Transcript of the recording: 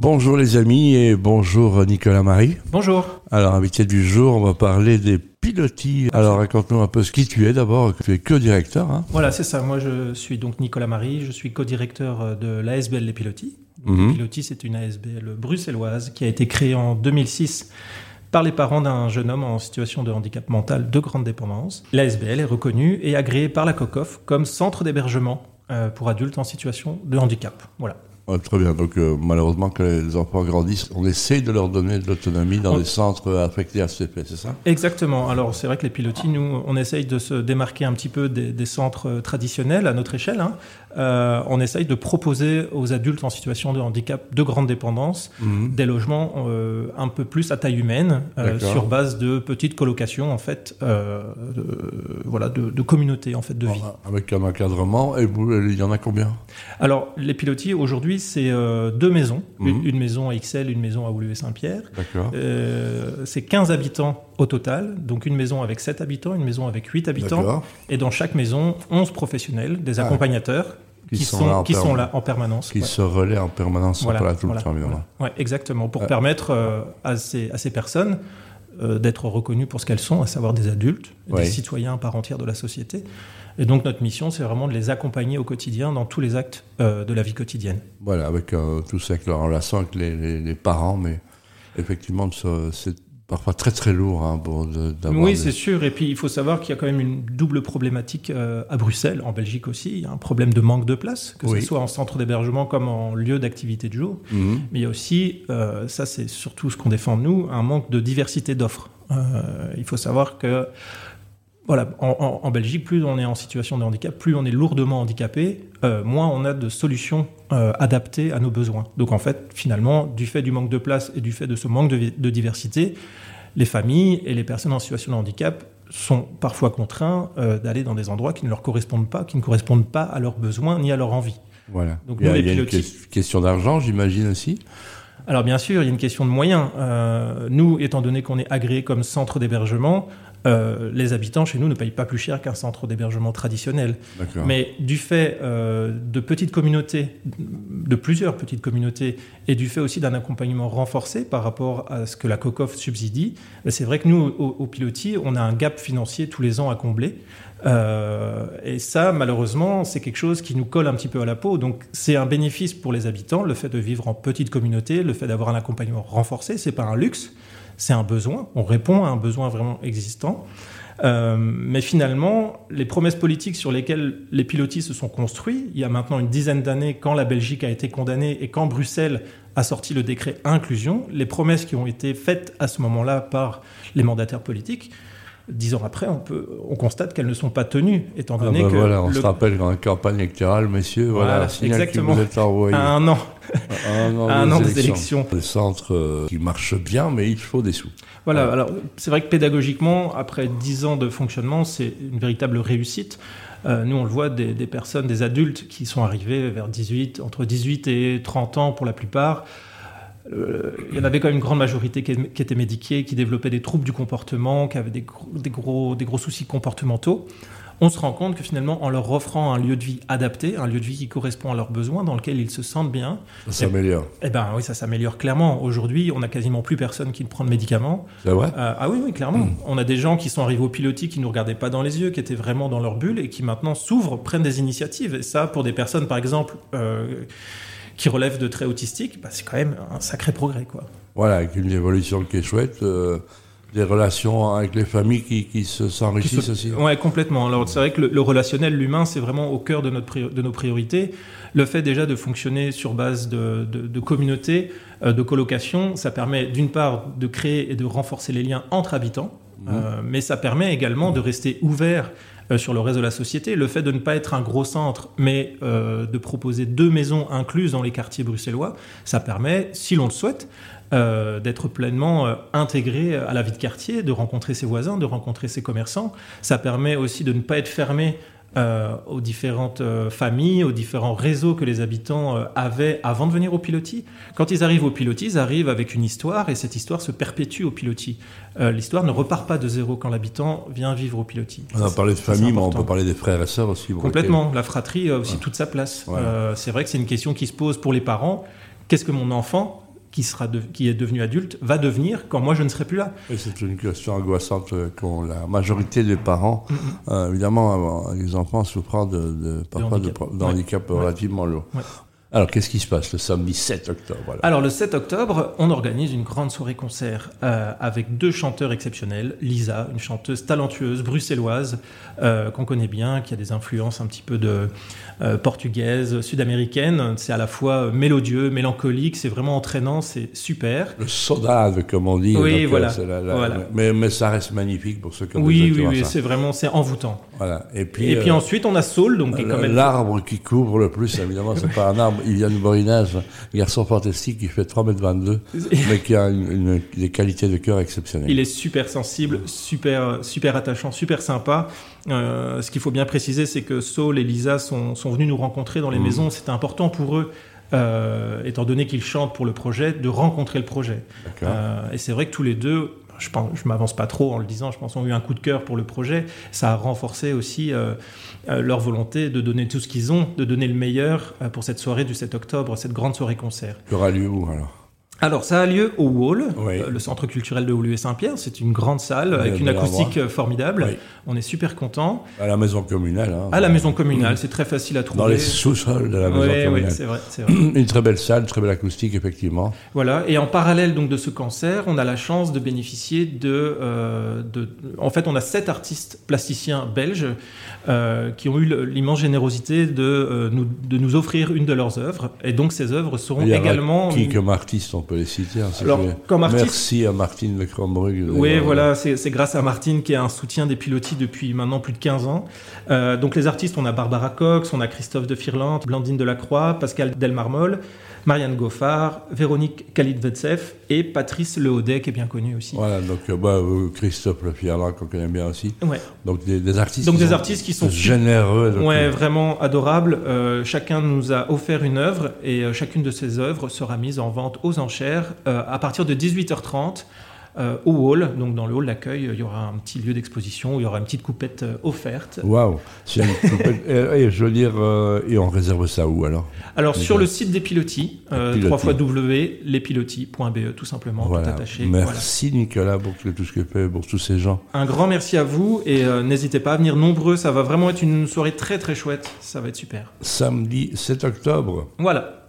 Bonjour les amis et bonjour Nicolas Marie. Bonjour. Alors, invité du jour, on va parler des pilotis. Alors, raconte-nous un peu ce qui tu es d'abord. Tu es co-directeur. Hein Voilà, c'est ça. Moi, je suis donc Nicolas Marie. Je suis co-directeur de l'ASBL Les Pilotis. Mhm. Les Pilotis, c'est une ASBL bruxelloise qui a été créée en 2006 par les parents d'un jeune homme en situation de handicap mental de grande dépendance. L'ASBL est reconnue et agréée par la COCOF comme centre d'hébergement euh, pour adultes en situation de handicap. Voilà. Ah, très bien. Donc, euh, malheureusement, que les enfants grandissent, on essaye de leur donner de l'autonomie dans On- les centres affectés à CP, c'est ça? Exactement. Alors c'est vrai que les pilotis, nous, on essaye de se démarquer un petit peu des, des centres euh, traditionnels à notre échelle. hein. Euh, on essaye de proposer aux adultes en situation de handicap de grande dépendance Mhm. des logements euh, un peu plus à taille humaine, sur base de petites colocations en fait, de, voilà, de, de communautés en fait de vie. Avec un encadrement. Et vous, il y en a combien? Alors les pilotis aujourd'hui c'est euh, deux maisons, Mhm. une, une maison à XL, une maison à Oulu et Saint-Pierre. D'accord. Euh, c'est 15 habitants au total, donc une maison avec 7 habitants, une maison avec 8 habitants, et dans chaque maison, 11 professionnels, des Ah. accompagnateurs, Qui qui, sont sont, là qui sont permanence. là en permanence. Qui ouais. se relaient en permanence, Voilà, voilà, le temps, évidemment. voilà. Ouais, exactement, pour Ouais. permettre euh, à, ces, à ces personnes euh, d'être reconnues pour ce qu'elles sont, à savoir des adultes, des citoyens à part entière de la société. Et donc notre mission, c'est vraiment de les accompagner au quotidien dans tous les actes euh, de la vie quotidienne. Voilà, avec euh, tout ça, avec leur relation avec les, les- les parents, mais effectivement, c'est parfois très très lourd hein, pour de- d'avoir. Oui, des- c'est sûr. Et puis, il faut savoir qu'il y a quand même une double problématique euh, à Bruxelles, en Belgique aussi. Il y a un problème de manque de place, que Oui. ce soit en centre d'hébergement comme en lieu d'activité de jour. Mhm. Mais il y a aussi, euh, ça c'est surtout ce qu'on défend nous, un manque de diversité d'offres. Euh, il faut savoir que, voilà, en, en- en Belgique, plus on est en situation de handicap, plus on est lourdement handicapé, euh, moins on a de solutions euh, adaptées à nos besoins. Donc en fait, finalement, du fait du manque de place et du fait de ce manque de, diversité, les familles et les personnes en situation de handicap sont parfois contraints euh, d'aller dans des endroits qui ne leur correspondent pas, qui ne correspondent pas à leurs besoins ni à leur envie. Voilà. Donc il y a, nous, les il y a une question d'argent, j'imagine aussi. Alors bien sûr, il y a une question de moyens. Euh, nous, étant donné qu'on est agréé comme centre d'hébergement, euh, les habitants chez nous ne payent pas plus cher qu'un centre d'hébergement traditionnel. Mais du fait euh, de petites communautés, de plusieurs petites communautés, et du fait aussi d'un accompagnement renforcé par rapport à ce que la COCOF subsidie, ben, c'est vrai que nous, au, au Pilotis, on a un gap financier tous les ans à combler. Euh, et ça, malheureusement, c'est quelque chose qui nous colle un petit peu à la peau. Donc, c'est un bénéfice pour les habitants, le fait de vivre en petite communauté, le fait d'avoir un accompagnement renforcé. C'est pas un luxe, c'est un besoin. On répond à un besoin vraiment existant. Euh, mais finalement, les promesses politiques sur lesquelles les pilotis se sont construits, il y a maintenant une dizaine d'années, quand la Belgique a été condamnée et quand Bruxelles a sorti le décret inclusion, les promesses qui ont été faites à ce moment-là par les mandataires politiques, dix ans après, on, peut, on constate qu'elles ne sont pas tenues, étant Ah donné bah que voilà, on le- se rappelle dans la campagne électorale, messieurs, voilà, Voilà, signal exactement. vous êtes envoyé. à un an, À un an, à un des, an des élections. élections. Des centres euh, qui marchent bien, mais il faut des sous. Voilà, Ouais. alors c'est vrai que pédagogiquement, après 10 ans de fonctionnement, c'est une véritable réussite. Euh, nous, on le voit, des, des personnes, des adultes qui sont arrivés vers 18, entre 18 et 30 ans pour la plupart. Euh, il y en avait quand même une grande majorité qui, qui étaient médiqués, qui développaient des troubles du comportement, qui avaient des gros, des gros, des gros soucis comportementaux. On se rend compte que finalement, en leur offrant un lieu de vie adapté, un lieu de vie qui correspond à leurs besoins, dans lequel ils se sentent bien, Ça s'améliore. eh ben oui, ça s'améliore clairement. Aujourd'hui, on a quasiment plus personne qui ne prend de médicaments. C'est vrai? Euh, ah oui, oui, clairement. On a des gens qui sont arrivés au pilotis, qui ne nous regardaient pas dans les yeux, qui étaient vraiment dans leur bulle et qui maintenant s'ouvrent, prennent des initiatives. Et ça, pour des personnes, par exemple, euh, qui relèvent de traits autistiques, bah, c'est quand même un sacré progrès, quoi. Voilà, avec une évolution qui est chouette. euh, des relations avec les familles qui, qui se s'enrichissent se- aussi. Ouais, complètement. Alors, c'est vrai que le, le relationnel, l'humain, c'est vraiment au cœur de, notre de nos priorités. Le fait déjà de fonctionner sur base de, de, de communautés, euh, de colocation, ça permet d'une part de créer et de renforcer les liens entre habitants, euh, mais ça permet également de rester ouvert euh, sur le reste de la société. Le fait de ne pas être un gros centre, mais euh, de proposer deux maisons incluses dans les quartiers bruxellois, ça permet, si l'on le souhaite, euh, d'être pleinement euh, intégré à la vie de quartier, de rencontrer ses voisins, de rencontrer ses commerçants. Ça permet aussi de ne pas être fermé euh, aux différentes euh, familles, aux différents réseaux que les habitants euh, avaient avant de venir au pilotis. Quand ils arrivent au pilotis, ils arrivent avec une histoire et cette histoire se perpétue au pilotis. L'histoire ne repart pas de zéro quand l'habitant vient vivre au pilotis. On a parlé de famille, mais on peut parler des frères et sœurs aussi. Complètement. La fratrie a aussi Ouais. toute sa place. C'est vrai que c'est une question qui se pose pour les parents. Qu'est-ce que mon enfant qui, sera qui est devenu adulte va devenir quand moi je ne serai plus là. C'est une question angoissante qu'ont la majorité des parents. Mm-hmm. Euh, évidemment, les enfants souffrant de, de parfois de handicap, relativement lourd. Alors, qu'est-ce qui se passe le samedi 7 octobre Alors, le 7 octobre, on organise une grande soirée-concert euh, avec deux chanteurs exceptionnels. Lisa, une chanteuse talentueuse bruxelloise euh, qu'on connaît bien, qui a des influences un petit peu de euh, portugaise, sud-américaine. C'est à la fois mélodieux, mélancolique, c'est vraiment entraînant, c'est super. Le sodade, comme on dit. Oui, voilà. Mais, mais, ça reste magnifique pour ceux qui ont Oui, oui, oui, c'est vraiment, c'est envoûtant. Voilà. Et puis, Et puis ensuite, on a Saul, donc L'arbre qui couvre le plus, évidemment, c'est pas un arbre il y a une Borinage, garçon fantastique qui fait 3,22 m, mais qui a des qualités de cœur exceptionnelles. Il est super sensible, super, super attachant, super sympa. Euh, ce qu'il faut bien préciser, c'est que Saul et Lisa sont, sont venus nous rencontrer dans les mmh. maisons. C'était important pour eux. Euh, étant donné qu'ils chantent pour le projet, de rencontrer le projet. Euh, et c'est vrai que tous les deux, je ne je m'avance pas trop en le disant, je pense ont eu un coup de cœur pour le projet. Ça a renforcé aussi euh, euh, leur volonté de donner tout ce qu'ils ont, de donner le meilleur euh, pour cette soirée du 7 octobre, cette grande soirée concert. Qui aura lieu où alors? Alors, ça a lieu au Wall, euh, le centre culturel de Woluwe Saint-Pierre. C'est une grande salle avec une acoustique euh, formidable. On est super content. À la maison communale. Hein. à la maison communale, c'est très facile à trouver. Dans les sous-sols de la maison communale. Oui, c'est vrai, Une très belle salle, une très belle acoustique, effectivement. Voilà. Et en parallèle donc de ce concert, on a la chance de bénéficier de, euh, de en fait, on a sept artistes plasticiens belges qui ont eu l'immense générosité de, nous, de nous offrir une de leurs œuvres. Et donc ces œuvres seront également. Qui comme artiste peut les citer. Hein, Alors, Merci à Martine Le Oui, voilà, c'est grâce à Martine qui est un soutien des pilotis depuis maintenant plus de 15 ans. Euh, donc les artistes, on a Barbara Cox, on a Christophe de Firland, Blandine Delacroix, Pascal Delmarmol. Marianne Goffard, Véronique Khalid-Vetsev et Patrice Lehaudet, qui est bien connu aussi. Voilà, donc euh, bah, euh, Christophe Le qu'on connaît bien aussi. Ouais. Donc des, artistes, donc, des artistes qui sont généreux. Donc, ouais, vraiment adorables. chacun nous a offert une œuvre et chacune de ces œuvres sera mise en vente aux enchères à partir de 18h30. Euh, au hall, donc dans le hall d'accueil, il y aura un petit lieu d'exposition où il y aura une petite coupette euh, offerte. Waouh C'est une coupette. et, je veux dire, euh, et on réserve ça où alors Alors sur le site des pilotis, trois fois W, lespilotis.be tout simplement, tout attaché. Merci Nicolas pour tout ce que fait pour tous ces gens. Un grand merci à vous et n'hésitez pas à venir nombreux, ça va vraiment être une soirée très très chouette, ça va être super. Samedi 7 octobre. Voilà.